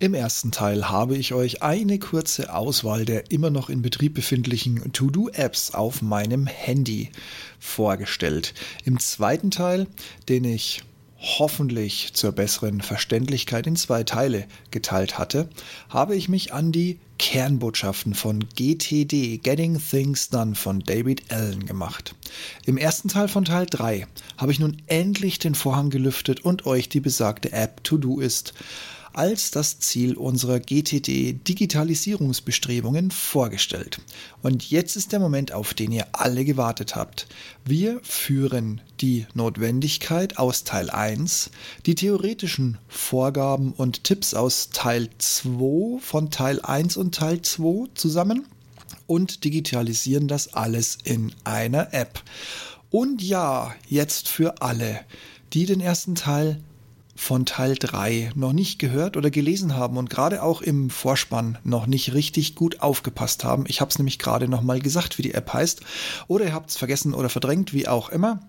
Im ersten Teil habe ich euch eine kurze Auswahl der immer noch in Betrieb befindlichen To-Do-Apps auf meinem Handy vorgestellt. Im zweiten Teil, den ich hoffentlich zur besseren Verständlichkeit in zwei Teile geteilt hatte, habe ich mich an die Kernbotschaften von GTD, Getting Things Done von David Allen gemacht. Im ersten Teil von Teil 3 habe ich nun endlich den Vorhang gelüftet und euch die besagte App To-Do ist als das Ziel unserer GTD-Digitalisierungsbestrebungen vorgestellt. Und jetzt ist der Moment, auf den ihr alle gewartet habt. Wir führen die Notwendigkeit aus Teil 1, die theoretischen Vorgaben und Tipps aus Teil 2 von Teil 1 und Teil 2 zusammen und digitalisieren das alles in einer App. Und ja, jetzt für alle, die den ersten Teil von Teil 3 noch nicht gehört oder gelesen haben und gerade auch im Vorspann noch nicht richtig gut aufgepasst haben. Ich habe es nämlich gerade noch mal gesagt, wie die App heißt. Oder ihr habt es vergessen oder verdrängt, wie auch immer.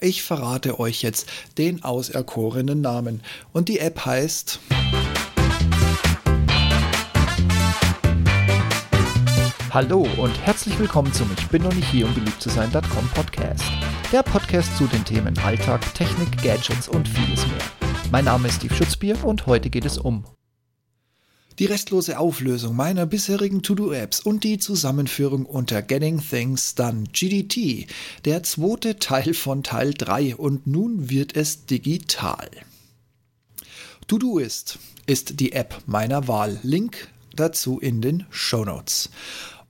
Ich verrate euch jetzt den auserkorenen Namen. Und die App heißt... Hallo und herzlich willkommen zum Ich bin noch nicht hier, um beliebt zu sein.com Podcast. Der Podcast zu den Themen Alltag, Technik, Gadgets und vieles mehr. Mein Name ist Steve Schutzbier und heute geht es um die restlose Auflösung meiner bisherigen To-Do-Apps und die Zusammenführung unter Getting Things Done GDT, der zweite Teil von Teil 3 und nun wird es digital. To-Doist ist die App meiner Wahl. Link dazu in den Show Notes.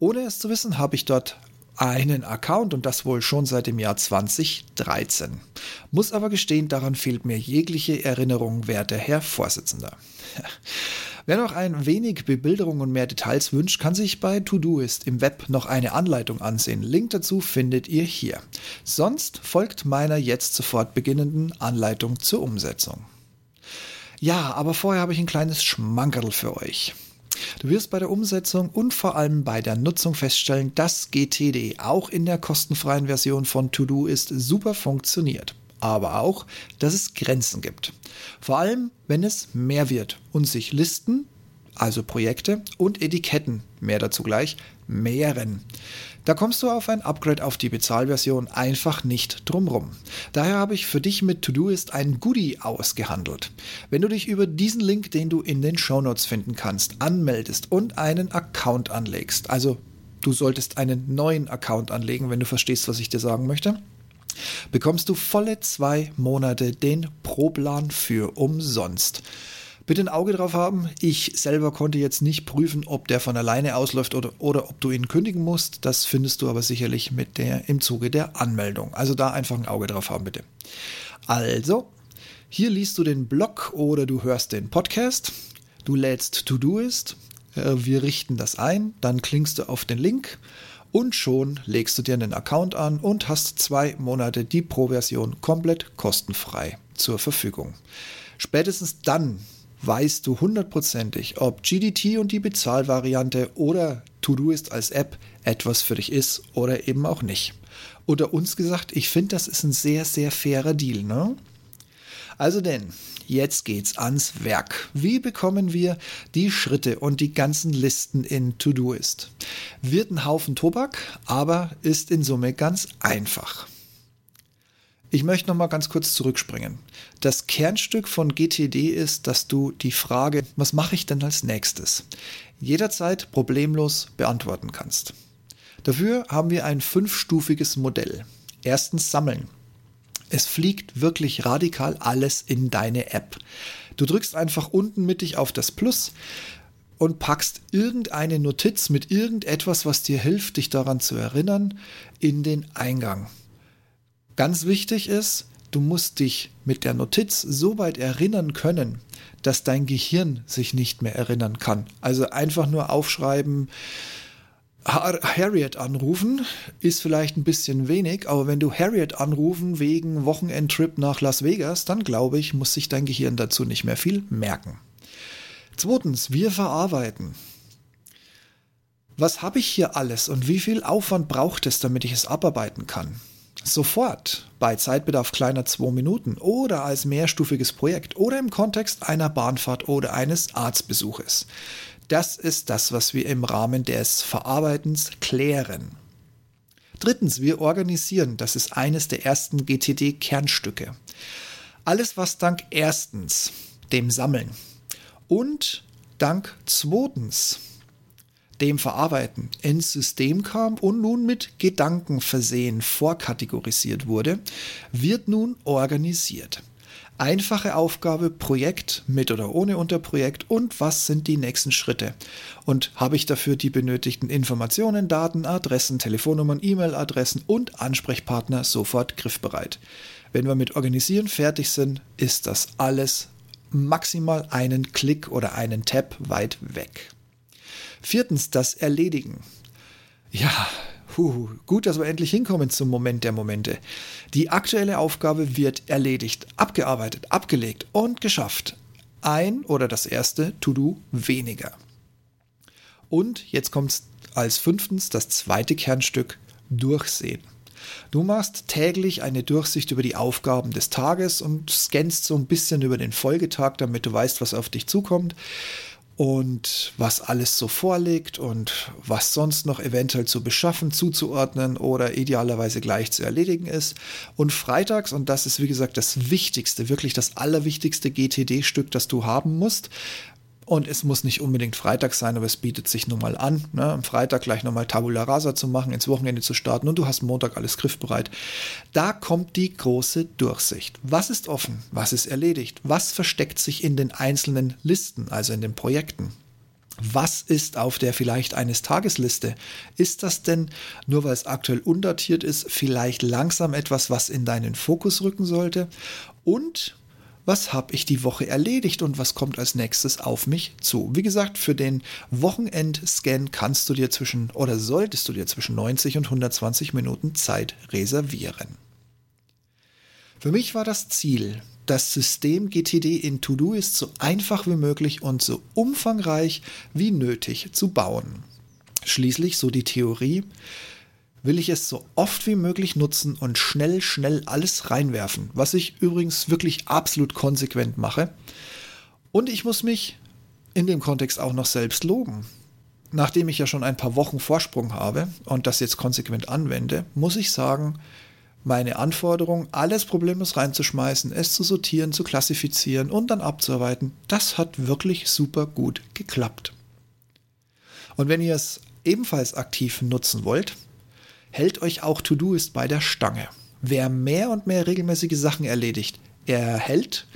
Ohne es zu wissen, habe ich dort einen Account und das wohl schon seit dem Jahr 2013. Muss aber gestehen, daran fehlt mir jegliche Erinnerung, werter Herr Vorsitzender. Wer noch ein wenig Bebilderung und mehr Details wünscht, kann sich bei Todoist im Web noch eine Anleitung ansehen. Link dazu findet ihr hier. Sonst folgt meiner jetzt sofort beginnenden Anleitung zur Umsetzung. Ja, aber vorher habe ich ein kleines Schmankerl für euch. Du wirst bei der Umsetzung und vor allem bei der Nutzung feststellen, dass GTD auch in der kostenfreien Version von Todoist super funktioniert. Aber auch, dass es Grenzen gibt. Vor allem, wenn es mehr wird und sich Listen, also Projekte und Etiketten, mehr dazu gleich, mehren. Da kommst du auf ein Upgrade auf die Bezahlversion einfach nicht drumrum. Daher habe ich für dich mit Todoist ein Goodie ausgehandelt. Wenn du dich über diesen Link, den du in den Shownotes finden kannst, anmeldest und einen Account anlegst, also du solltest einen neuen Account anlegen, wenn du verstehst, was ich dir sagen möchte, bekommst du volle zwei Monate den Pro-Plan für umsonst. Bitte ein Auge drauf haben. Ich selber konnte jetzt nicht prüfen, ob der von alleine ausläuft oder, oder ob du ihn kündigen musst. Das findest du aber sicherlich mit der, im Zuge der Anmeldung. Also da einfach ein Auge drauf haben, bitte. Also, hier liest du den Blog oder du hörst den Podcast. Du lädst To-Doist. Äh, wir richten das ein. Dann klickst du auf den Link und schon legst du dir einen Account an und hast zwei Monate die Pro-Version komplett kostenfrei zur Verfügung. Spätestens dann weißt du hundertprozentig, ob GDT und die Bezahlvariante oder Todoist als App etwas für dich ist oder eben auch nicht. Unter uns gesagt, ich finde, das ist ein sehr, sehr fairer Deal, ne? Also denn, jetzt geht's ans Werk. Wie bekommen wir die Schritte und die ganzen Listen in Todoist? Wird ein Haufen Tobak, aber ist in Summe ganz einfach. Ich möchte noch mal ganz kurz zurückspringen. Das Kernstück von GTD ist, dass du die Frage, was mache ich denn als nächstes, jederzeit problemlos beantworten kannst. Dafür haben wir ein fünfstufiges Modell. Erstens sammeln. Es fliegt wirklich radikal alles in deine App. Du drückst einfach unten mittig auf das Plus und packst irgendeine Notiz mit irgendetwas, was dir hilft, dich daran zu erinnern, in den Eingang. Ganz wichtig ist, du musst dich mit der Notiz so weit erinnern können, dass dein Gehirn sich nicht mehr erinnern kann. Also einfach nur aufschreiben, Harriet anrufen ist vielleicht ein bisschen wenig, aber wenn du Harriet anrufen wegen Wochenendtrip nach Las Vegas, dann glaube ich, muss sich dein Gehirn dazu nicht mehr viel merken. Zweitens, wir verarbeiten. Was habe ich hier alles und wie viel Aufwand braucht es, damit ich es abarbeiten kann? Sofort bei Zeitbedarf kleiner zwei Minuten oder als mehrstufiges Projekt oder im Kontext einer Bahnfahrt oder eines Arztbesuches. Das ist das, was wir im Rahmen des Verarbeitens klären. Drittens, wir organisieren. Das ist eines der ersten GTD-Kernstücke. Alles, was dank erstens dem Sammeln und dank zweitens dem Verarbeiten ins System kam und nun mit Gedankenversehen vorkategorisiert wurde, wird nun organisiert. Einfache Aufgabe, Projekt mit oder ohne Unterprojekt und was sind die nächsten Schritte? Und habe ich dafür die benötigten Informationen, Daten, Adressen, Telefonnummern, E-Mail-Adressen und Ansprechpartner sofort griffbereit. Wenn wir mit Organisieren fertig sind, ist das alles maximal einen Klick oder einen Tab weit weg. Viertens, das Erledigen. Ja, Puh, gut, dass wir endlich hinkommen zum Moment der Momente. Die aktuelle Aufgabe wird erledigt, abgearbeitet, abgelegt und geschafft. Ein oder das erste To-Do weniger. Und jetzt kommt als fünftens das zweite Kernstück Durchsehen. Du machst täglich eine Durchsicht über die Aufgaben des Tages und scannst so ein bisschen über den Folgetag, damit du weißt, was auf dich zukommt und was alles so vorliegt und was sonst noch eventuell zu beschaffen, zuzuordnen oder idealerweise gleich zu erledigen ist. Und freitags, und das ist wie gesagt das Wichtigste, wirklich das allerwichtigste GTD-Stück, das du haben musst, und es muss nicht unbedingt Freitag sein, aber es bietet sich nun mal an, ne, am Freitag gleich nochmal Tabula Rasa zu machen, ins Wochenende zu starten und du hast Montag alles griffbereit. Da kommt die große Durchsicht. Was ist offen? Was ist erledigt? Was versteckt sich in den einzelnen Listen, also in den Projekten? Was ist auf der vielleicht eines Tagesliste? Ist das denn, nur weil es aktuell undatiert ist, vielleicht langsam etwas, was in deinen Fokus rücken sollte? Und was habe ich die Woche erledigt und was kommt als nächstes auf mich zu. Wie gesagt, für den Wochenendscan kannst du dir zwischen oder solltest du dir zwischen 90 und 120 Minuten Zeit reservieren. Für mich war das Ziel, das System GTD in Todoist so einfach wie möglich und so umfangreich wie nötig zu bauen. Schließlich, so die Theorie, will ich es so oft wie möglich nutzen und schnell, schnell alles reinwerfen, was ich übrigens wirklich absolut konsequent mache. Und ich muss mich in dem Kontext auch noch selbst loben. Nachdem ich ja schon ein paar Wochen Vorsprung habe und das jetzt konsequent anwende, muss ich sagen, meine Anforderung, alles problemlos reinzuschmeißen, es zu sortieren, zu klassifizieren und dann abzuarbeiten, das hat wirklich super gut geklappt. Und wenn ihr es ebenfalls aktiv nutzen wollt, hält euch auch To-Doist bei der Stange. Wer mehr und mehr regelmäßige Sachen erledigt, erhält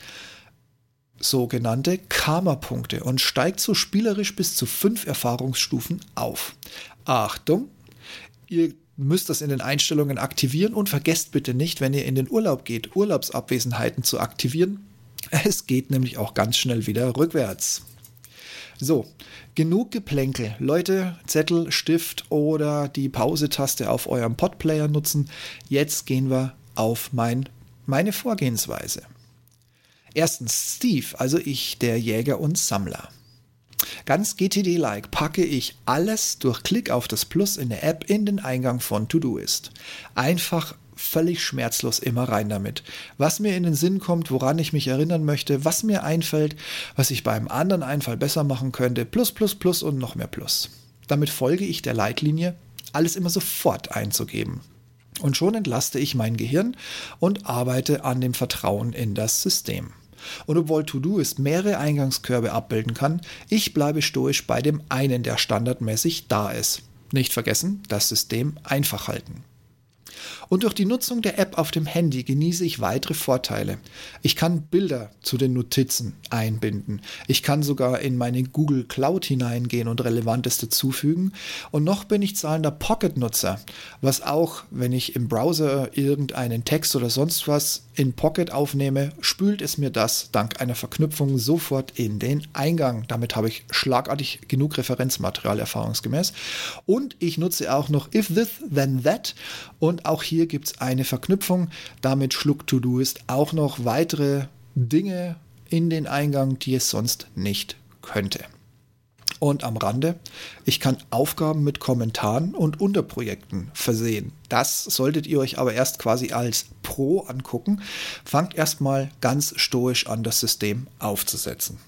sogenannte Karma-Punkte und steigt so spielerisch bis zu fünf Erfahrungsstufen auf. Achtung, ihr müsst das in den Einstellungen aktivieren und vergesst bitte nicht, wenn ihr in den Urlaub geht, Urlaubsabwesenheiten zu aktivieren. Es geht nämlich auch ganz schnell wieder rückwärts. So, genug Geplänkel. Leute, Zettel, Stift oder die Pause-Taste auf eurem Podplayer nutzen. Jetzt gehen wir auf mein, meine Vorgehensweise. Erstens Steve, also ich, der Jäger und Sammler. Ganz GTD-like packe ich alles durch Klick auf das Plus in der App in den Eingang von Todoist. Einfach völlig schmerzlos immer rein damit. Was mir in den Sinn kommt, woran ich mich erinnern möchte, was mir einfällt, was ich beim anderen Einfall besser machen könnte, plus, plus, plus und noch mehr plus. Damit folge ich der Leitlinie, alles immer sofort einzugeben. Und schon entlaste ich mein Gehirn und arbeite an dem Vertrauen in das System. Und obwohl Todoist mehrere Eingangskörbe abbilden kann, ich bleibe stoisch bei dem einen, der standardmäßig da ist. Nicht vergessen, das System einfach halten. Und durch die Nutzung der App auf dem Handy genieße ich weitere Vorteile. Ich kann Bilder zu den Notizen einbinden. Ich kann sogar in meine Google Cloud hineingehen und Relevantes dazufügen. Und noch bin ich zahlender Pocket-Nutzer, was auch, wenn ich im Browser irgendeinen Text oder sonst was in Pocket aufnehme, spült es mir das dank einer Verknüpfung sofort in den Eingang. Damit habe ich schlagartig genug Referenzmaterial erfahrungsgemäß. Und ich nutze auch noch If This Then That und auch hier gibt es eine Verknüpfung. Damit schluckt Todoist auch noch weitere Dinge in den Eingang, die es sonst nicht könnte. Und am Rande, ich kann Aufgaben mit Kommentaren und Unterprojekten versehen. Das solltet ihr euch aber erst quasi als Pro angucken. Fangt erstmal ganz stoisch an, das System aufzusetzen.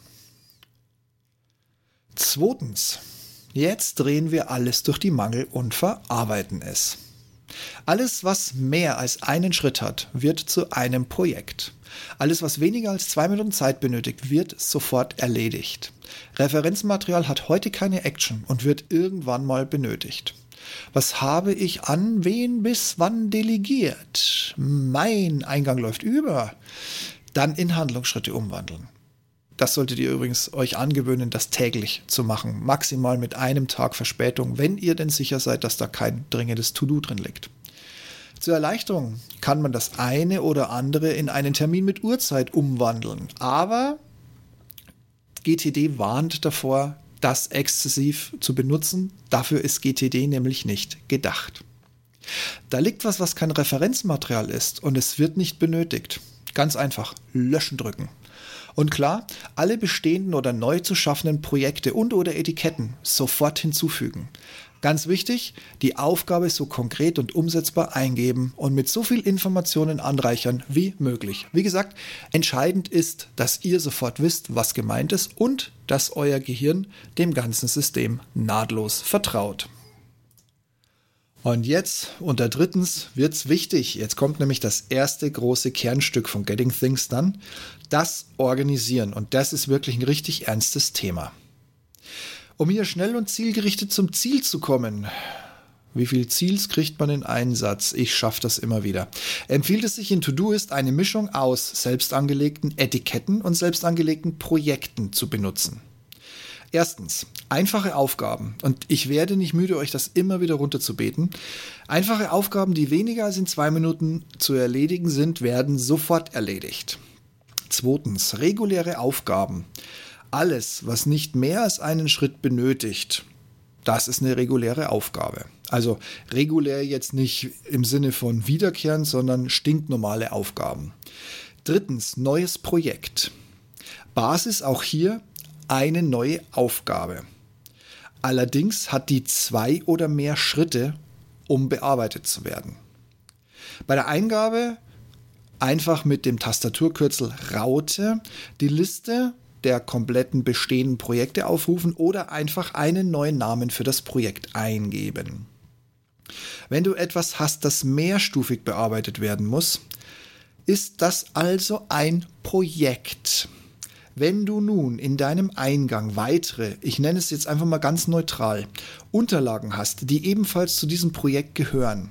Zweitens, jetzt drehen wir alles durch die Mangel und verarbeiten es. Alles, was mehr als einen Schritt hat, wird zu einem Projekt. Alles, was weniger als zwei Minuten Zeit benötigt, wird sofort erledigt. Referenzmaterial hat heute keine Action und wird irgendwann mal benötigt. Was habe ich an wen bis wann delegiert? Mein Eingang läuft über. Dann in Handlungsschritte umwandeln. Das solltet ihr übrigens euch angewöhnen, das täglich zu machen. Maximal mit einem Tag Verspätung, wenn ihr denn sicher seid, dass da kein dringendes To-Do drin liegt. Zur Erleichterung kann man das eine oder andere in einen Termin mit Uhrzeit umwandeln. Aber GTD warnt davor, das exzessiv zu benutzen. Dafür ist GTD nämlich nicht gedacht. Da liegt was, was kein Referenzmaterial ist und es wird nicht benötigt. Ganz einfach, löschen drücken. Und klar, alle bestehenden oder neu zu schaffenden Projekte und oder Etiketten sofort hinzufügen. Ganz wichtig, die Aufgabe so konkret und umsetzbar eingeben und mit so viel Informationen anreichern wie möglich. Wie gesagt, entscheidend ist, dass ihr sofort wisst, was gemeint ist und dass euer Gehirn dem ganzen System nahtlos vertraut. Und jetzt, unter drittens, wird's wichtig. Jetzt kommt nämlich das erste große Kernstück von Getting Things Done. Das Organisieren. Und das ist wirklich ein richtig ernstes Thema. Um hier schnell und zielgerichtet zum Ziel zu kommen, wie viel Ziels kriegt man in einen Satz? Ich schaffe das immer wieder. Empfiehlt es sich in To-Do ist eine Mischung aus selbst angelegten Etiketten und selbst angelegten Projekten zu benutzen. Erstens, einfache Aufgaben. Und ich werde nicht müde, euch das immer wieder runterzubeten. Einfache Aufgaben, die weniger als in zwei Minuten zu erledigen sind, werden sofort erledigt. Zweitens, reguläre Aufgaben. Alles, was nicht mehr als einen Schritt benötigt, das ist eine reguläre Aufgabe. Also regulär jetzt nicht im Sinne von wiederkehren, sondern stinknormale Aufgaben. Drittens, neues Projekt. Basis auch hier eine neue Aufgabe. Allerdings hat die zwei oder mehr Schritte, um bearbeitet zu werden. Bei der Eingabe einfach mit dem Tastaturkürzel Raute die Liste der kompletten bestehenden Projekte aufrufen oder einfach einen neuen Namen für das Projekt eingeben. Wenn du etwas hast, das mehrstufig bearbeitet werden muss, ist das also ein Projekt. Wenn du nun in deinem Eingang weitere, ich nenne es jetzt einfach mal ganz neutral, Unterlagen hast, die ebenfalls zu diesem Projekt gehören,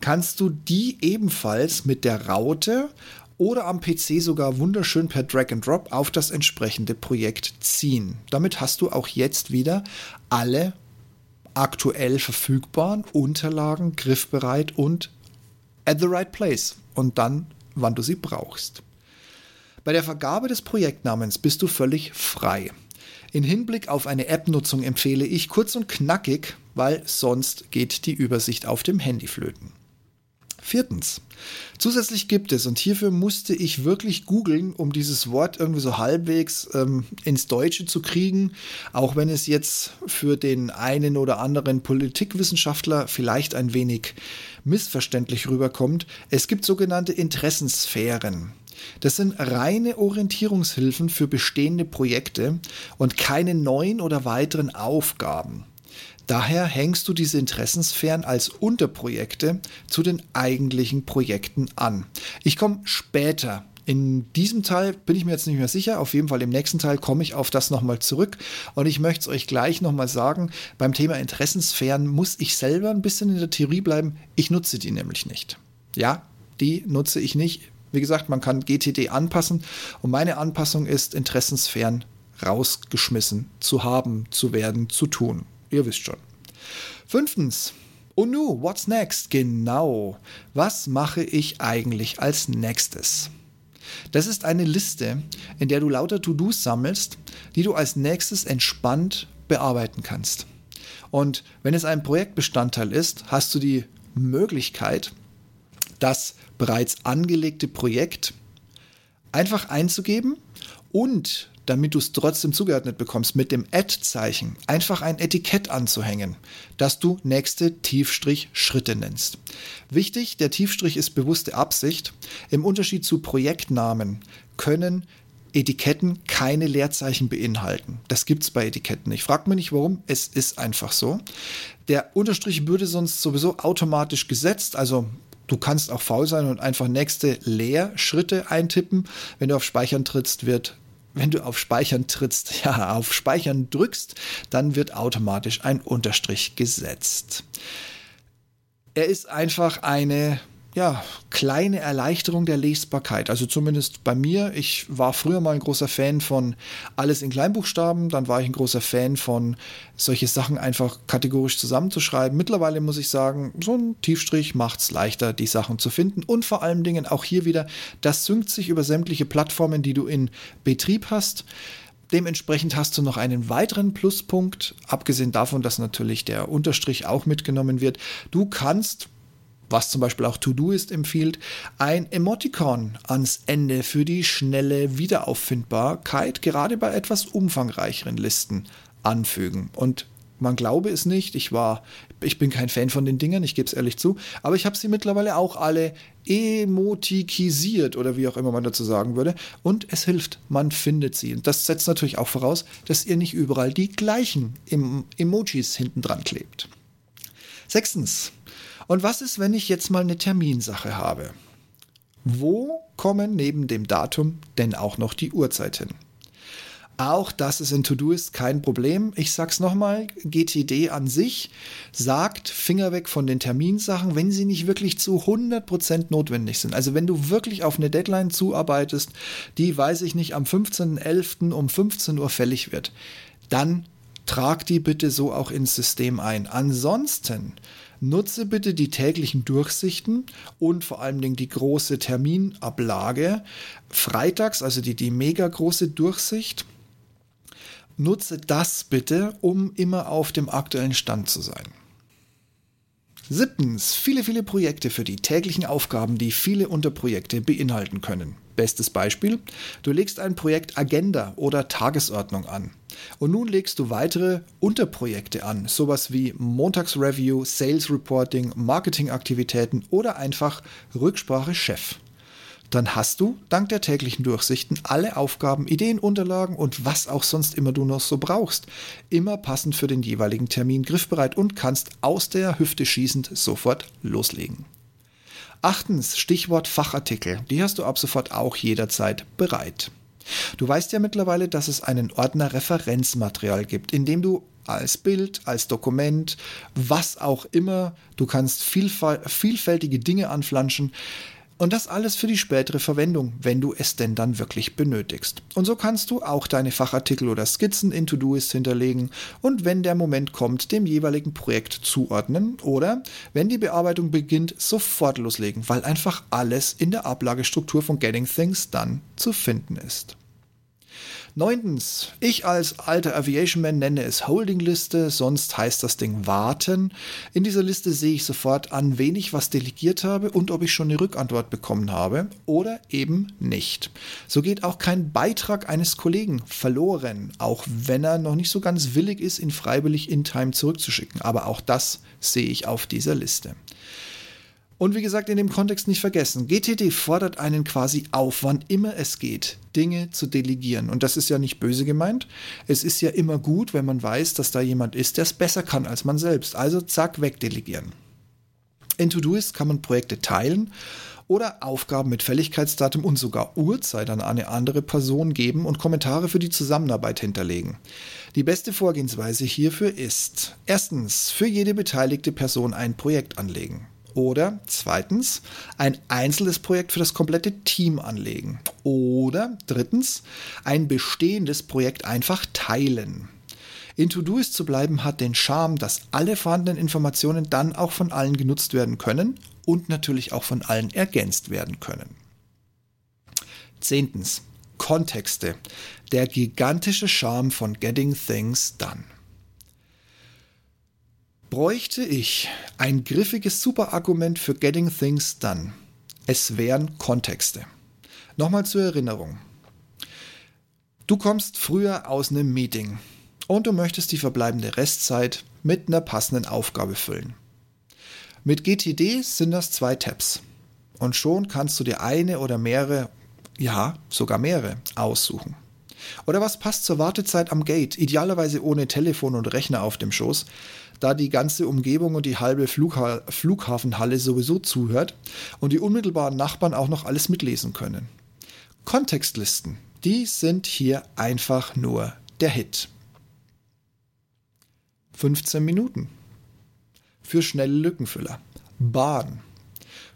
kannst du die ebenfalls mit der Raute oder am PC sogar wunderschön per Drag and Drop auf das entsprechende Projekt ziehen. Damit hast du auch jetzt wieder alle aktuell verfügbaren Unterlagen griffbereit und at the right place und dann, wann du sie brauchst. Bei der Vergabe des Projektnamens bist du völlig frei. In Hinblick auf eine App-Nutzung empfehle ich kurz und knackig, weil sonst geht die Übersicht auf dem Handy flöten. Viertens. Zusätzlich gibt es, und hierfür musste ich wirklich googeln, um dieses Wort irgendwie so halbwegs ähm, ins Deutsche zu kriegen, auch wenn es jetzt für den einen oder anderen Politikwissenschaftler vielleicht ein wenig missverständlich rüberkommt. Es gibt sogenannte Interessensphären. Das sind reine Orientierungshilfen für bestehende Projekte und keine neuen oder weiteren Aufgaben. Daher hängst du diese Interessensphären als Unterprojekte zu den eigentlichen Projekten an. Ich komme später in diesem Teil bin ich mir jetzt nicht mehr sicher. Auf jeden Fall im nächsten Teil komme ich auf das nochmal zurück. Und ich möchte es euch gleich nochmal sagen. Beim Thema Interessensphären muss ich selber ein bisschen in der Theorie bleiben. Ich nutze die nämlich nicht. Ja, die nutze ich nicht. Wie gesagt, man kann GTD anpassen und meine Anpassung ist, Interessensphären rausgeschmissen zu haben, zu werden, zu tun. Ihr wisst schon. Fünftens. Oh nu, what's next? Genau. Was mache ich eigentlich als nächstes? Das ist eine Liste, in der du lauter To-Dos sammelst, die du als nächstes entspannt bearbeiten kannst. Und wenn es ein Projektbestandteil ist, hast du die Möglichkeit, das bereits angelegte Projekt einfach einzugeben und damit du es trotzdem zugeordnet bekommst, mit dem Add-Zeichen einfach ein Etikett anzuhängen, das du nächste Tiefstrich-Schritte nennst. Wichtig, der Tiefstrich ist bewusste Absicht. Im Unterschied zu Projektnamen können Etiketten keine Leerzeichen beinhalten. Das gibt es bei Etiketten. Ich frage mich nicht warum, es ist einfach so. Der Unterstrich würde sonst sowieso automatisch gesetzt, also Du kannst auch faul sein und einfach nächste Leerschritte eintippen. Wenn du auf Speichern trittst, wird wenn du auf Speichern trittst, ja, auf Speichern drückst, dann wird automatisch ein Unterstrich gesetzt. Er ist einfach eine ja, kleine Erleichterung der Lesbarkeit. Also zumindest bei mir. Ich war früher mal ein großer Fan von alles in Kleinbuchstaben. Dann war ich ein großer Fan von solche Sachen einfach kategorisch zusammenzuschreiben. Mittlerweile muss ich sagen, so ein Tiefstrich macht es leichter, die Sachen zu finden. Und vor allen Dingen auch hier wieder, das synkt sich über sämtliche Plattformen, die du in Betrieb hast. Dementsprechend hast du noch einen weiteren Pluspunkt, abgesehen davon, dass natürlich der Unterstrich auch mitgenommen wird. Du kannst was zum Beispiel auch Todoist empfiehlt, ein Emoticon ans Ende für die schnelle Wiederauffindbarkeit, gerade bei etwas umfangreicheren Listen anfügen. Und man glaube es nicht, ich war, ich bin kein Fan von den Dingern, ich gebe es ehrlich zu, aber ich habe sie mittlerweile auch alle emotikisiert oder wie auch immer man dazu sagen würde. Und es hilft, man findet sie. Und das setzt natürlich auch voraus, dass ihr nicht überall die gleichen Emojis hinten dran klebt. Sechstens, und was ist, wenn ich jetzt mal eine Terminsache habe? Wo kommen neben dem Datum denn auch noch die Uhrzeit hin? Auch das ist in Todoist kein Problem. Ich sag's nochmal, GTD an sich sagt Finger weg von den Terminsachen, wenn sie nicht wirklich zu 100% notwendig sind. Also wenn du wirklich auf eine Deadline zuarbeitest, die, weiß ich nicht, am 15.11. um 15 Uhr fällig wird, dann trag die bitte so auch ins System ein. Ansonsten Nutze bitte die täglichen Durchsichten und vor allen Dingen die große Terminablage. Freitags, also die, die mega große Durchsicht. Nutze das bitte, um immer auf dem aktuellen Stand zu sein. Siebtens, viele, viele Projekte für die täglichen Aufgaben, die viele Unterprojekte beinhalten können. Bestes Beispiel, du legst ein Projekt Agenda oder Tagesordnung an. Und nun legst du weitere Unterprojekte an, sowas wie Montagsreview, Sales Reporting, Marketingaktivitäten oder einfach Rücksprache Chef dann hast du dank der täglichen Durchsichten alle Aufgaben, Ideen, Unterlagen und was auch sonst immer du noch so brauchst, immer passend für den jeweiligen Termin griffbereit und kannst aus der Hüfte schießend sofort loslegen. Achtens, Stichwort Fachartikel. Die hast du ab sofort auch jederzeit bereit. Du weißt ja mittlerweile, dass es einen Ordner Referenzmaterial gibt, in dem du als Bild, als Dokument, was auch immer, du kannst vielfältige Dinge anflanschen, und das alles für die spätere Verwendung, wenn du es denn dann wirklich benötigst. Und so kannst du auch deine Fachartikel oder Skizzen in Todoist hinterlegen und wenn der Moment kommt, dem jeweiligen Projekt zuordnen oder wenn die Bearbeitung beginnt, sofort loslegen, weil einfach alles in der Ablagestruktur von Getting Things dann zu finden ist. Neuntens, ich als alter Aviation-Man nenne es Holding-Liste, sonst heißt das Ding Warten. In dieser Liste sehe ich sofort, an wen ich was delegiert habe und ob ich schon eine Rückantwort bekommen habe oder eben nicht. So geht auch kein Beitrag eines Kollegen verloren, auch wenn er noch nicht so ganz willig ist, ihn freiwillig in Time zurückzuschicken. Aber auch das sehe ich auf dieser Liste. Und wie gesagt, in dem Kontext nicht vergessen, GTD fordert einen quasi auf, wann immer es geht, Dinge zu delegieren. Und das ist ja nicht böse gemeint. Es ist ja immer gut, wenn man weiß, dass da jemand ist, der es besser kann als man selbst. Also zack, wegdelegieren. In Todoist kann man Projekte teilen oder Aufgaben mit Fälligkeitsdatum und sogar Uhrzeit an eine andere Person geben und Kommentare für die Zusammenarbeit hinterlegen. Die beste Vorgehensweise hierfür ist erstens für jede beteiligte Person ein Projekt anlegen. Oder zweitens, ein einzelnes Projekt für das komplette Team anlegen. Oder drittens, ein bestehendes Projekt einfach teilen. In To-Doist zu bleiben hat den Charme, dass alle vorhandenen Informationen dann auch von allen genutzt werden können und natürlich auch von allen ergänzt werden können. Zehntens, Kontexte. Der gigantische Charme von Getting Things Done. Bräuchte ich ein griffiges Superargument für Getting Things Done? Es wären Kontexte. Nochmal zur Erinnerung. Du kommst früher aus einem Meeting und du möchtest die verbleibende Restzeit mit einer passenden Aufgabe füllen. Mit GTD sind das zwei Tabs. Und schon kannst du dir eine oder mehrere, ja, sogar mehrere aussuchen. Oder was passt zur Wartezeit am Gate, idealerweise ohne Telefon und Rechner auf dem Schoß, da die ganze Umgebung und die halbe Flugha Flughafenhalle sowieso zuhört und die unmittelbaren Nachbarn auch noch alles mitlesen können. Kontextlisten, die sind hier einfach nur der Hit. 15 Minuten. Für schnelle Lückenfüller. Bahn.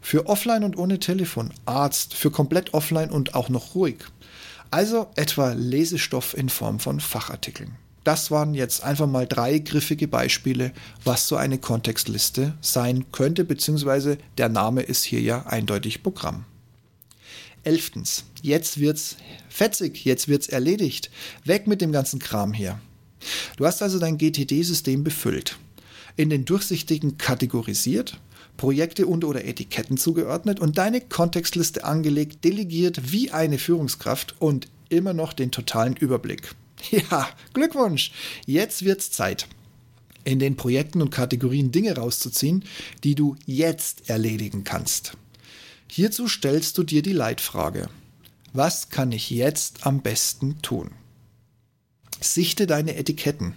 Für offline und ohne Telefon. Arzt. Für komplett offline und auch noch ruhig. Also etwa Lesestoff in Form von Fachartikeln. Das waren jetzt einfach mal drei griffige Beispiele, was so eine Kontextliste sein könnte, beziehungsweise der Name ist hier ja eindeutig Programm. Elftens, jetzt wird's fetzig, jetzt wird's erledigt. Weg mit dem ganzen Kram hier. Du hast also dein GTD-System befüllt, in den durchsichtigen kategorisiert, Projekte und oder Etiketten zugeordnet und deine Kontextliste angelegt, delegiert wie eine Führungskraft und immer noch den totalen Überblick. Ja, Glückwunsch! Jetzt wird's Zeit, in den Projekten und Kategorien Dinge rauszuziehen, die du jetzt erledigen kannst. Hierzu stellst du dir die Leitfrage. Was kann ich jetzt am besten tun? Sichte deine Etiketten,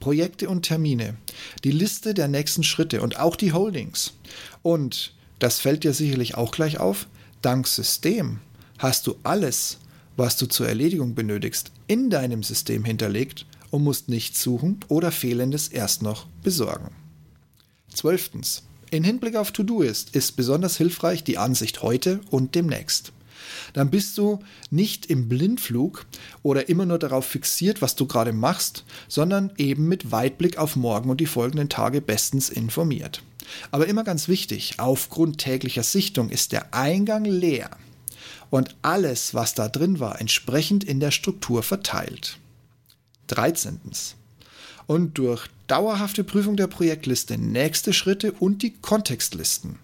Projekte und Termine, die Liste der nächsten Schritte und auch die Holdings. Und, das fällt dir sicherlich auch gleich auf, dank System hast du alles, was du zur Erledigung benötigst, in deinem System hinterlegt und musst nichts suchen oder Fehlendes erst noch besorgen. Zwölftens. In Hinblick auf To-Do-Ist ist besonders hilfreich die Ansicht heute und demnächst dann bist du nicht im Blindflug oder immer nur darauf fixiert, was du gerade machst, sondern eben mit Weitblick auf morgen und die folgenden Tage bestens informiert. Aber immer ganz wichtig, aufgrund täglicher Sichtung ist der Eingang leer und alles, was da drin war, entsprechend in der Struktur verteilt. 13. Und durch dauerhafte Prüfung der Projektliste nächste Schritte und die Kontextlisten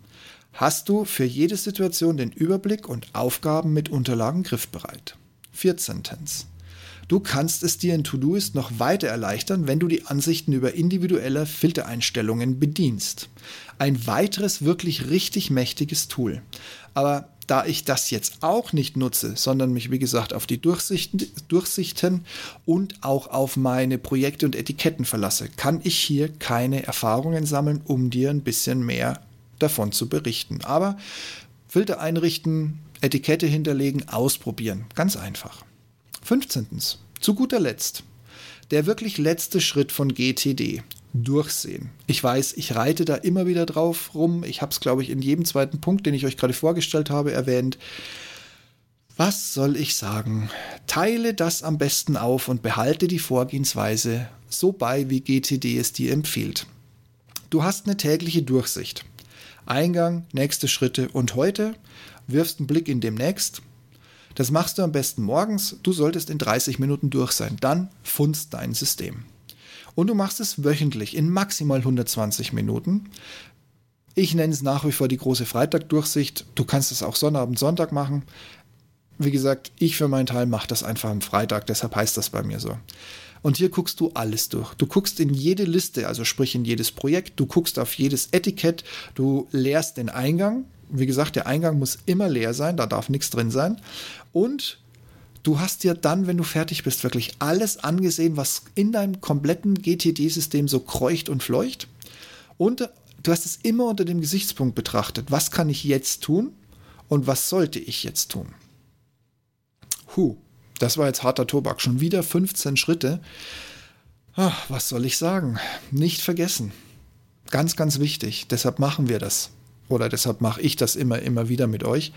hast du für jede Situation den Überblick und Aufgaben mit Unterlagen griffbereit. 14. Du kannst es dir in Todoist noch weiter erleichtern, wenn du die Ansichten über individuelle Filtereinstellungen bedienst. Ein weiteres wirklich richtig mächtiges Tool. Aber da ich das jetzt auch nicht nutze, sondern mich wie gesagt auf die Durchsichten, Durchsichten und auch auf meine Projekte und Etiketten verlasse, kann ich hier keine Erfahrungen sammeln, um dir ein bisschen mehr davon zu berichten. Aber Filter einrichten, Etikette hinterlegen, ausprobieren. Ganz einfach. 15. Zu guter Letzt. Der wirklich letzte Schritt von GTD. Durchsehen. Ich weiß, ich reite da immer wieder drauf rum. Ich habe es, glaube ich, in jedem zweiten Punkt, den ich euch gerade vorgestellt habe, erwähnt. Was soll ich sagen? Teile das am besten auf und behalte die Vorgehensweise so bei, wie GTD es dir empfiehlt. Du hast eine tägliche Durchsicht. Eingang, nächste Schritte und heute wirfst einen Blick in demnächst. Das machst du am besten morgens. Du solltest in 30 Minuten durch sein. Dann funzt dein System. Und du machst es wöchentlich in maximal 120 Minuten. Ich nenne es nach wie vor die große Freitagdurchsicht. Du kannst es auch Sonnabend, Sonntag machen. Wie gesagt, ich für meinen Teil mache das einfach am Freitag, deshalb heißt das bei mir so. Und hier guckst du alles durch. Du guckst in jede Liste, also sprich in jedes Projekt, du guckst auf jedes Etikett, du leerst den Eingang. Wie gesagt, der Eingang muss immer leer sein, da darf nichts drin sein. Und du hast dir dann, wenn du fertig bist, wirklich alles angesehen, was in deinem kompletten GTD-System so kreucht und fleucht. Und du hast es immer unter dem Gesichtspunkt betrachtet. Was kann ich jetzt tun und was sollte ich jetzt tun? Huh. Das war jetzt harter Tobak. Schon wieder 15 Schritte. Ach, was soll ich sagen? Nicht vergessen. Ganz, ganz wichtig. Deshalb machen wir das. Oder deshalb mache ich das immer, immer wieder mit euch.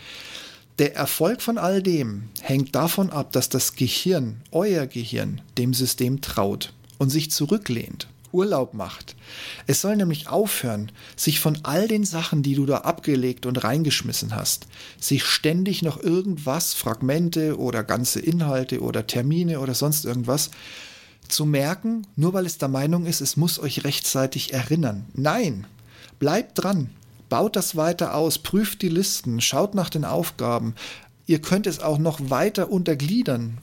Der Erfolg von all dem hängt davon ab, dass das Gehirn, euer Gehirn, dem System traut und sich zurücklehnt Urlaub macht. Es soll nämlich aufhören, sich von all den Sachen, die du da abgelegt und reingeschmissen hast, sich ständig noch irgendwas, Fragmente oder ganze Inhalte oder Termine oder sonst irgendwas, zu merken, nur weil es der Meinung ist, es muss euch rechtzeitig erinnern. Nein, bleibt dran, baut das weiter aus, prüft die Listen, schaut nach den Aufgaben. Ihr könnt es auch noch weiter untergliedern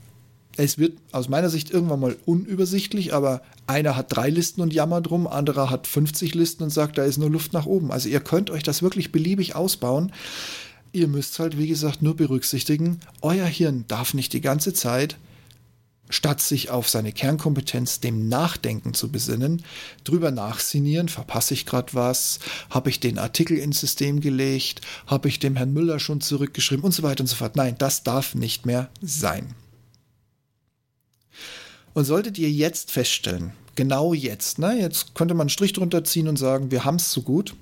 Es wird aus meiner Sicht irgendwann mal unübersichtlich, aber einer hat drei Listen und jammert drum, anderer hat 50 Listen und sagt, da ist nur Luft nach oben. Also ihr könnt euch das wirklich beliebig ausbauen. Ihr müsst halt, wie gesagt, nur berücksichtigen, euer Hirn darf nicht die ganze Zeit statt sich auf seine Kernkompetenz, dem Nachdenken zu besinnen, drüber nachsinieren, verpasse ich gerade was, habe ich den Artikel ins System gelegt, habe ich dem Herrn Müller schon zurückgeschrieben und so weiter und so fort. Nein, das darf nicht mehr sein. Und solltet ihr jetzt feststellen, genau jetzt, ne, jetzt könnte man einen Strich drunter ziehen und sagen, wir haben es so gut.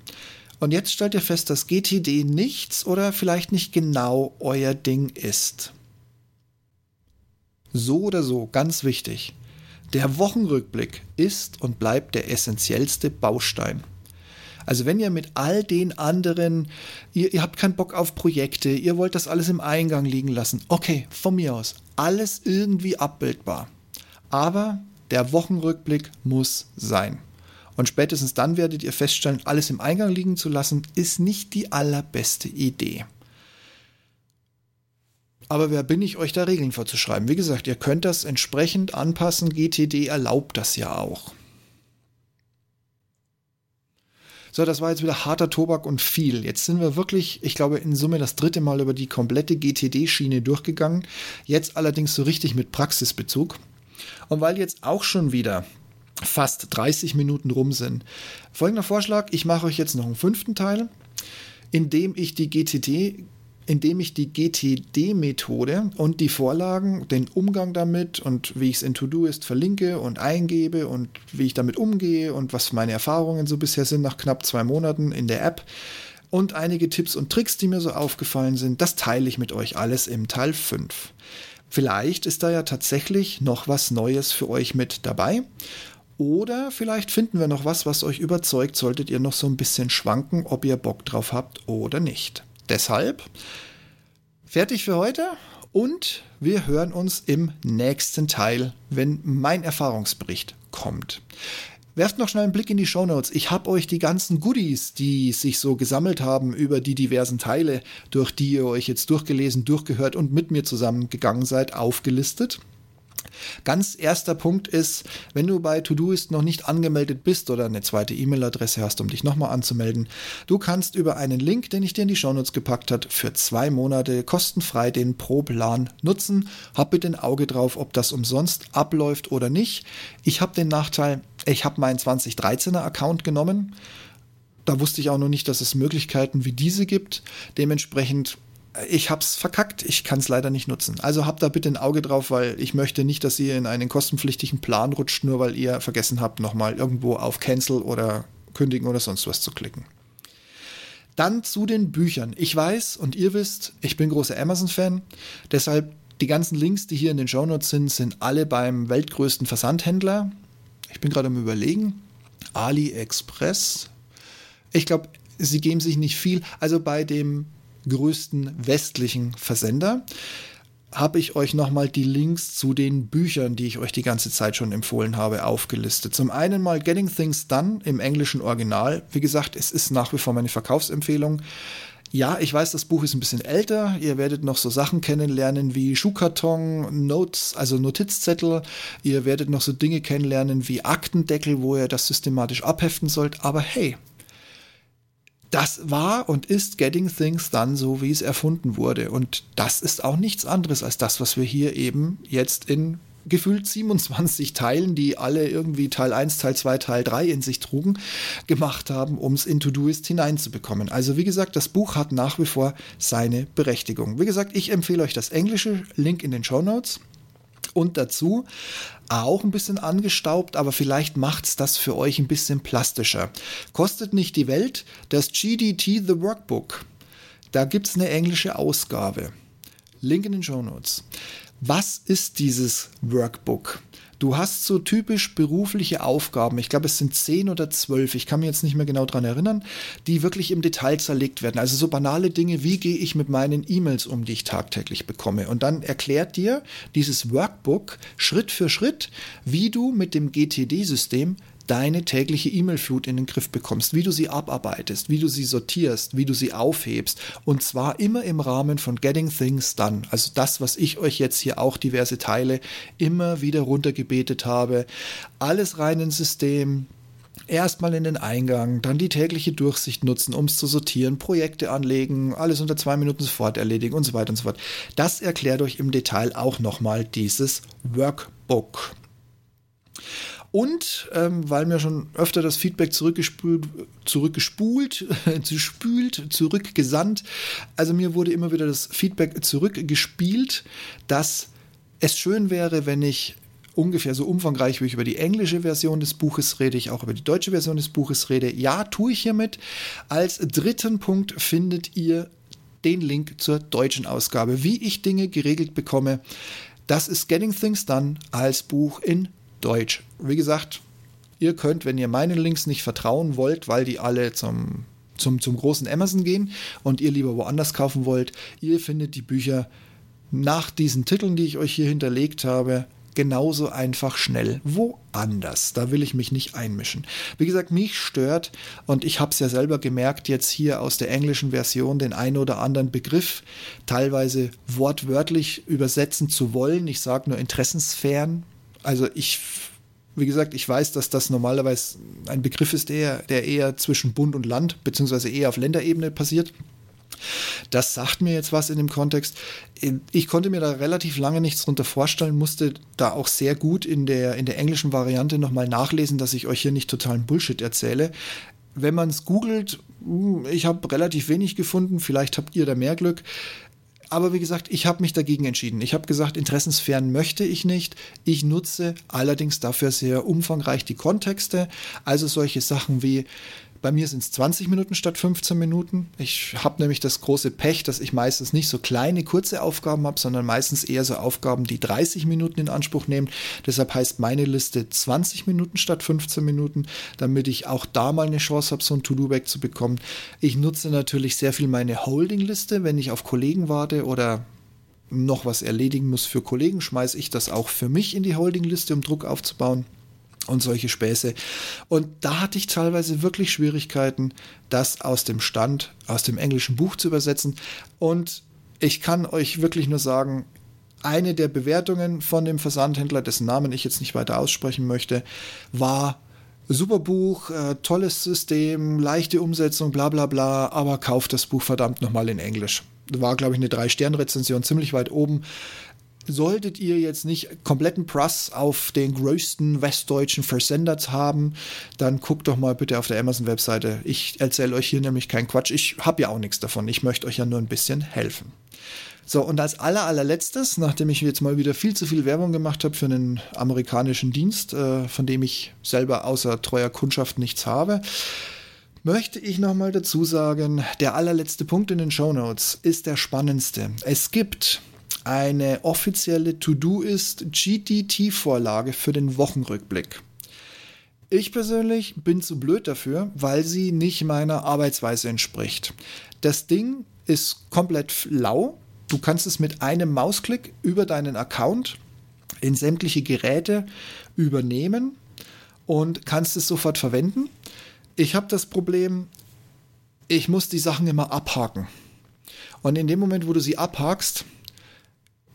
Und jetzt stellt ihr fest, dass GTD nichts oder vielleicht nicht genau euer Ding ist. So oder so, ganz wichtig. Der Wochenrückblick ist und bleibt der essentiellste Baustein. Also wenn ihr mit all den anderen, ihr, ihr, habt keinen Bock auf Projekte, ihr wollt das alles im Eingang liegen lassen, okay, von mir aus, alles irgendwie abbildbar. Aber der Wochenrückblick muss sein. Und spätestens dann werdet ihr feststellen, alles im Eingang liegen zu lassen, ist nicht die allerbeste Idee. Aber wer bin ich, euch da Regeln vorzuschreiben? Wie gesagt, ihr könnt das entsprechend anpassen. GTD erlaubt das ja auch. So, das war jetzt wieder harter Tobak und viel. Jetzt sind wir wirklich, ich glaube, in Summe das dritte Mal über die komplette GTD-Schiene durchgegangen. Jetzt allerdings so richtig mit Praxisbezug. Und weil jetzt auch schon wieder fast 30 Minuten rum sind, folgender Vorschlag, ich mache euch jetzt noch einen fünften Teil, in dem ich die GTD indem ich die GTD-Methode und die Vorlagen, den Umgang damit und wie ich es in Todoist verlinke und eingebe und wie ich damit umgehe und was meine Erfahrungen so bisher sind nach knapp zwei Monaten in der App und einige Tipps und Tricks, die mir so aufgefallen sind, das teile ich mit euch alles im Teil 5. Vielleicht ist da ja tatsächlich noch was Neues für euch mit dabei. Oder vielleicht finden wir noch was, was euch überzeugt, solltet ihr noch so ein bisschen schwanken, ob ihr Bock drauf habt oder nicht. Deshalb fertig für heute und wir hören uns im nächsten Teil, wenn mein Erfahrungsbericht kommt. Werft noch schnell einen Blick in die Show Notes. Ich habe euch die ganzen Goodies, die sich so gesammelt haben über die diversen Teile, durch die ihr euch jetzt durchgelesen, durchgehört und mit mir zusammengegangen seid, aufgelistet. Ganz erster Punkt ist, wenn du bei Todoist noch nicht angemeldet bist oder eine zweite E-Mail-Adresse hast, um dich nochmal anzumelden, du kannst über einen Link, den ich dir in die Shownotes gepackt habe, für zwei Monate kostenfrei den Pro-Plan nutzen. Hab bitte ein Auge drauf, ob das umsonst abläuft oder nicht. Ich habe den Nachteil, ich habe meinen 2013er Account genommen. Da wusste ich auch noch nicht, dass es Möglichkeiten wie diese gibt. Dementsprechend ich hab's verkackt, ich kann es leider nicht nutzen. Also habt da bitte ein Auge drauf, weil ich möchte nicht, dass ihr in einen kostenpflichtigen Plan rutscht, nur weil ihr vergessen habt, nochmal irgendwo auf Cancel oder kündigen oder sonst was zu klicken. Dann zu den Büchern. Ich weiß und ihr wisst, ich bin großer Amazon-Fan, deshalb die ganzen Links, die hier in den Shownotes sind, sind alle beim weltgrößten Versandhändler. Ich bin gerade am Überlegen. AliExpress. Ich glaube, sie geben sich nicht viel. Also bei dem größten westlichen Versender habe ich euch nochmal die Links zu den Büchern, die ich euch die ganze Zeit schon empfohlen habe, aufgelistet. Zum einen mal Getting Things Done im englischen Original. Wie gesagt, es ist nach wie vor meine Verkaufsempfehlung. Ja, ich weiß, das Buch ist ein bisschen älter. Ihr werdet noch so Sachen kennenlernen wie Schuhkarton, Notes, also Notizzettel. Ihr werdet noch so Dinge kennenlernen wie Aktendeckel, wo ihr das systematisch abheften sollt. Aber hey, das war und ist Getting Things Done so, wie es erfunden wurde. Und das ist auch nichts anderes als das, was wir hier eben jetzt in gefühlt 27 Teilen, die alle irgendwie Teil 1, Teil 2, Teil 3 in sich trugen, gemacht haben, um es in Todoist hineinzubekommen. Also wie gesagt, das Buch hat nach wie vor seine Berechtigung. Wie gesagt, ich empfehle euch das englische, Link in den Show Notes. Und dazu auch ein bisschen angestaubt, aber vielleicht macht es das für euch ein bisschen plastischer. Kostet nicht die Welt, das GDT The Workbook. Da gibt es eine englische Ausgabe. Link in den Show Notes. Was ist dieses Workbook? Du hast so typisch berufliche Aufgaben, ich glaube es sind zehn oder zwölf, ich kann mich jetzt nicht mehr genau dran erinnern, die wirklich im Detail zerlegt werden. Also so banale Dinge, wie gehe ich mit meinen E-Mails um, die ich tagtäglich bekomme. Und dann erklärt dir dieses Workbook Schritt für Schritt, wie du mit dem GTD-System deine tägliche E-Mail-Flut in den Griff bekommst, wie du sie abarbeitest, wie du sie sortierst, wie du sie aufhebst. Und zwar immer im Rahmen von Getting Things Done. Also das, was ich euch jetzt hier auch diverse Teile immer wieder runtergebetet habe. Alles rein ins System, erstmal in den Eingang, dann die tägliche Durchsicht nutzen, um es zu sortieren, Projekte anlegen, alles unter zwei Minuten sofort erledigen und so weiter und so fort. Das erklärt euch im Detail auch nochmal dieses Workbook. Und ähm, weil mir schon öfter das Feedback zurückgespült, zurückgespult, gespült, zurückgesandt, also mir wurde immer wieder das Feedback zurückgespielt, dass es schön wäre, wenn ich ungefähr so umfangreich, wie ich über die englische Version des Buches rede, ich auch über die deutsche Version des Buches rede. Ja, tue ich hiermit. Als dritten Punkt findet ihr den Link zur deutschen Ausgabe, wie ich Dinge geregelt bekomme. Das ist Getting Things Done als Buch in Deutsch. Wie gesagt, ihr könnt, wenn ihr meinen Links nicht vertrauen wollt, weil die alle zum, zum, zum großen Amazon gehen und ihr lieber woanders kaufen wollt, ihr findet die Bücher nach diesen Titeln, die ich euch hier hinterlegt habe, genauso einfach schnell woanders. Da will ich mich nicht einmischen. Wie gesagt, mich stört, und ich habe es ja selber gemerkt, jetzt hier aus der englischen Version den einen oder anderen Begriff teilweise wortwörtlich übersetzen zu wollen. Ich sage nur Interessensfern. Also ich wie gesagt, ich weiß, dass das normalerweise ein Begriff ist, der, der eher zwischen Bund und Land, beziehungsweise eher auf Länderebene passiert. Das sagt mir jetzt was in dem Kontext. Ich konnte mir da relativ lange nichts drunter vorstellen, musste da auch sehr gut in der, in der englischen Variante nochmal nachlesen, dass ich euch hier nicht totalen Bullshit erzähle. Wenn man es googelt, hm, ich habe relativ wenig gefunden, vielleicht habt ihr da mehr Glück. Aber wie gesagt, ich habe mich dagegen entschieden. Ich habe gesagt, Interessensfern möchte ich nicht. Ich nutze allerdings dafür sehr umfangreich die Kontexte. Also solche Sachen wie bei mir sind es 20 Minuten statt 15 Minuten. Ich habe nämlich das große Pech, dass ich meistens nicht so kleine, kurze Aufgaben habe, sondern meistens eher so Aufgaben, die 30 Minuten in Anspruch nehmen. Deshalb heißt meine Liste 20 Minuten statt 15 Minuten, damit ich auch da mal eine Chance habe, so ein To-Do wegzubekommen. Ich nutze natürlich sehr viel meine Holding-Liste, wenn ich auf Kollegen warte oder noch was erledigen muss für Kollegen, schmeiße ich das auch für mich in die Holding-Liste, um Druck aufzubauen und solche Späße. Und da hatte ich teilweise wirklich Schwierigkeiten, das aus dem Stand, aus dem englischen Buch zu übersetzen. Und ich kann euch wirklich nur sagen, eine der Bewertungen von dem Versandhändler, dessen Namen ich jetzt nicht weiter aussprechen möchte, war super Buch, äh, tolles System, leichte Umsetzung, bla bla bla, aber kauft das Buch verdammt nochmal in Englisch. War, glaube ich, eine Drei-Stern-Rezension, ziemlich weit oben solltet ihr jetzt nicht kompletten Press auf den größten westdeutschen Versender haben, dann guckt doch mal bitte auf der Amazon-Webseite. Ich erzähle euch hier nämlich keinen Quatsch. Ich habe ja auch nichts davon. Ich möchte euch ja nur ein bisschen helfen. So, und als aller, allerletztes, nachdem ich jetzt mal wieder viel zu viel Werbung gemacht habe für einen amerikanischen Dienst, äh, von dem ich selber außer treuer Kundschaft nichts habe, möchte ich nochmal dazu sagen, der allerletzte Punkt in den Show Notes ist der spannendste. Es gibt eine offizielle To-Do ist GTT-Vorlage für den Wochenrückblick. Ich persönlich bin zu blöd dafür, weil sie nicht meiner Arbeitsweise entspricht. Das Ding ist komplett lau. Du kannst es mit einem Mausklick über deinen Account in sämtliche Geräte übernehmen und kannst es sofort verwenden. Ich habe das Problem, ich muss die Sachen immer abhaken. Und in dem Moment, wo du sie abhakst,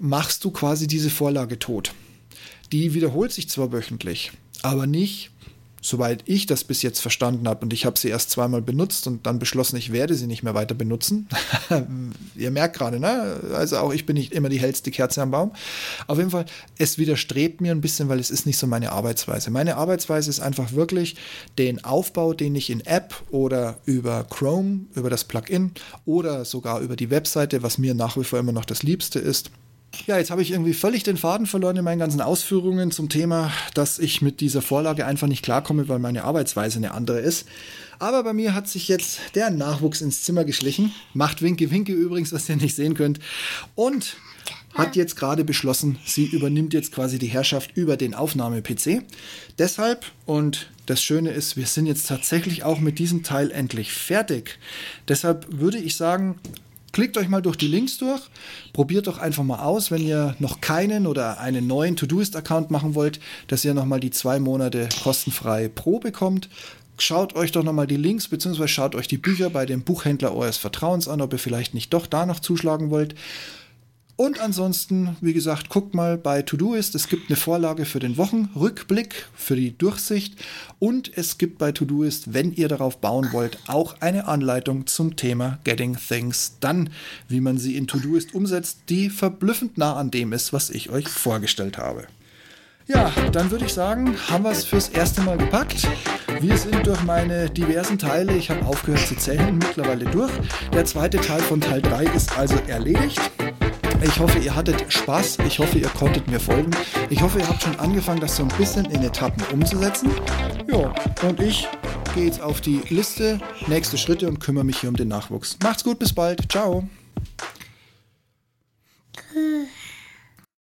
machst du quasi diese Vorlage tot. Die wiederholt sich zwar wöchentlich, aber nicht, soweit ich das bis jetzt verstanden habe, und ich habe sie erst zweimal benutzt und dann beschlossen, ich werde sie nicht mehr weiter benutzen. Ihr merkt gerade, ne? Also auch ich bin nicht immer die hellste Kerze am Baum. Auf jeden Fall, es widerstrebt mir ein bisschen, weil es ist nicht so meine Arbeitsweise. Meine Arbeitsweise ist einfach wirklich den Aufbau, den ich in App oder über Chrome, über das Plugin oder sogar über die Webseite, was mir nach wie vor immer noch das Liebste ist, ja, jetzt habe ich irgendwie völlig den Faden verloren in meinen ganzen Ausführungen zum Thema, dass ich mit dieser Vorlage einfach nicht klarkomme, weil meine Arbeitsweise eine andere ist. Aber bei mir hat sich jetzt der Nachwuchs ins Zimmer geschlichen. Macht Winke Winke übrigens, was ihr nicht sehen könnt. Und hat jetzt gerade beschlossen, sie übernimmt jetzt quasi die Herrschaft über den Aufnahme-PC. Deshalb, und das Schöne ist, wir sind jetzt tatsächlich auch mit diesem Teil endlich fertig. Deshalb würde ich sagen, klickt euch mal durch die Links durch, probiert doch einfach mal aus, wenn ihr noch keinen oder einen neuen Todoist-Account machen wollt, dass ihr nochmal die zwei Monate kostenfrei Pro bekommt. Schaut euch doch nochmal die Links beziehungsweise schaut euch die Bücher bei dem Buchhändler eures Vertrauens an, ob ihr vielleicht nicht doch da noch zuschlagen wollt. Und ansonsten, wie gesagt, guckt mal bei Todoist. Es gibt eine Vorlage für den Wochenrückblick, für die Durchsicht. Und es gibt bei Todoist, wenn ihr darauf bauen wollt, auch eine Anleitung zum Thema Getting Things Done, wie man sie in Todoist umsetzt, die verblüffend nah an dem ist, was ich euch vorgestellt habe. Ja, dann würde ich sagen, haben wir es fürs erste Mal gepackt. Wir sind durch meine diversen Teile, ich habe aufgehört zu zählen, mittlerweile durch. Der zweite Teil von Teil 3 ist also erledigt. Ich hoffe, ihr hattet Spaß. Ich hoffe, ihr konntet mir folgen. Ich hoffe, ihr habt schon angefangen, das so ein bisschen in Etappen umzusetzen. Ja, und ich gehe jetzt auf die Liste, nächste Schritte und kümmere mich hier um den Nachwuchs. Macht's gut, bis bald. Ciao.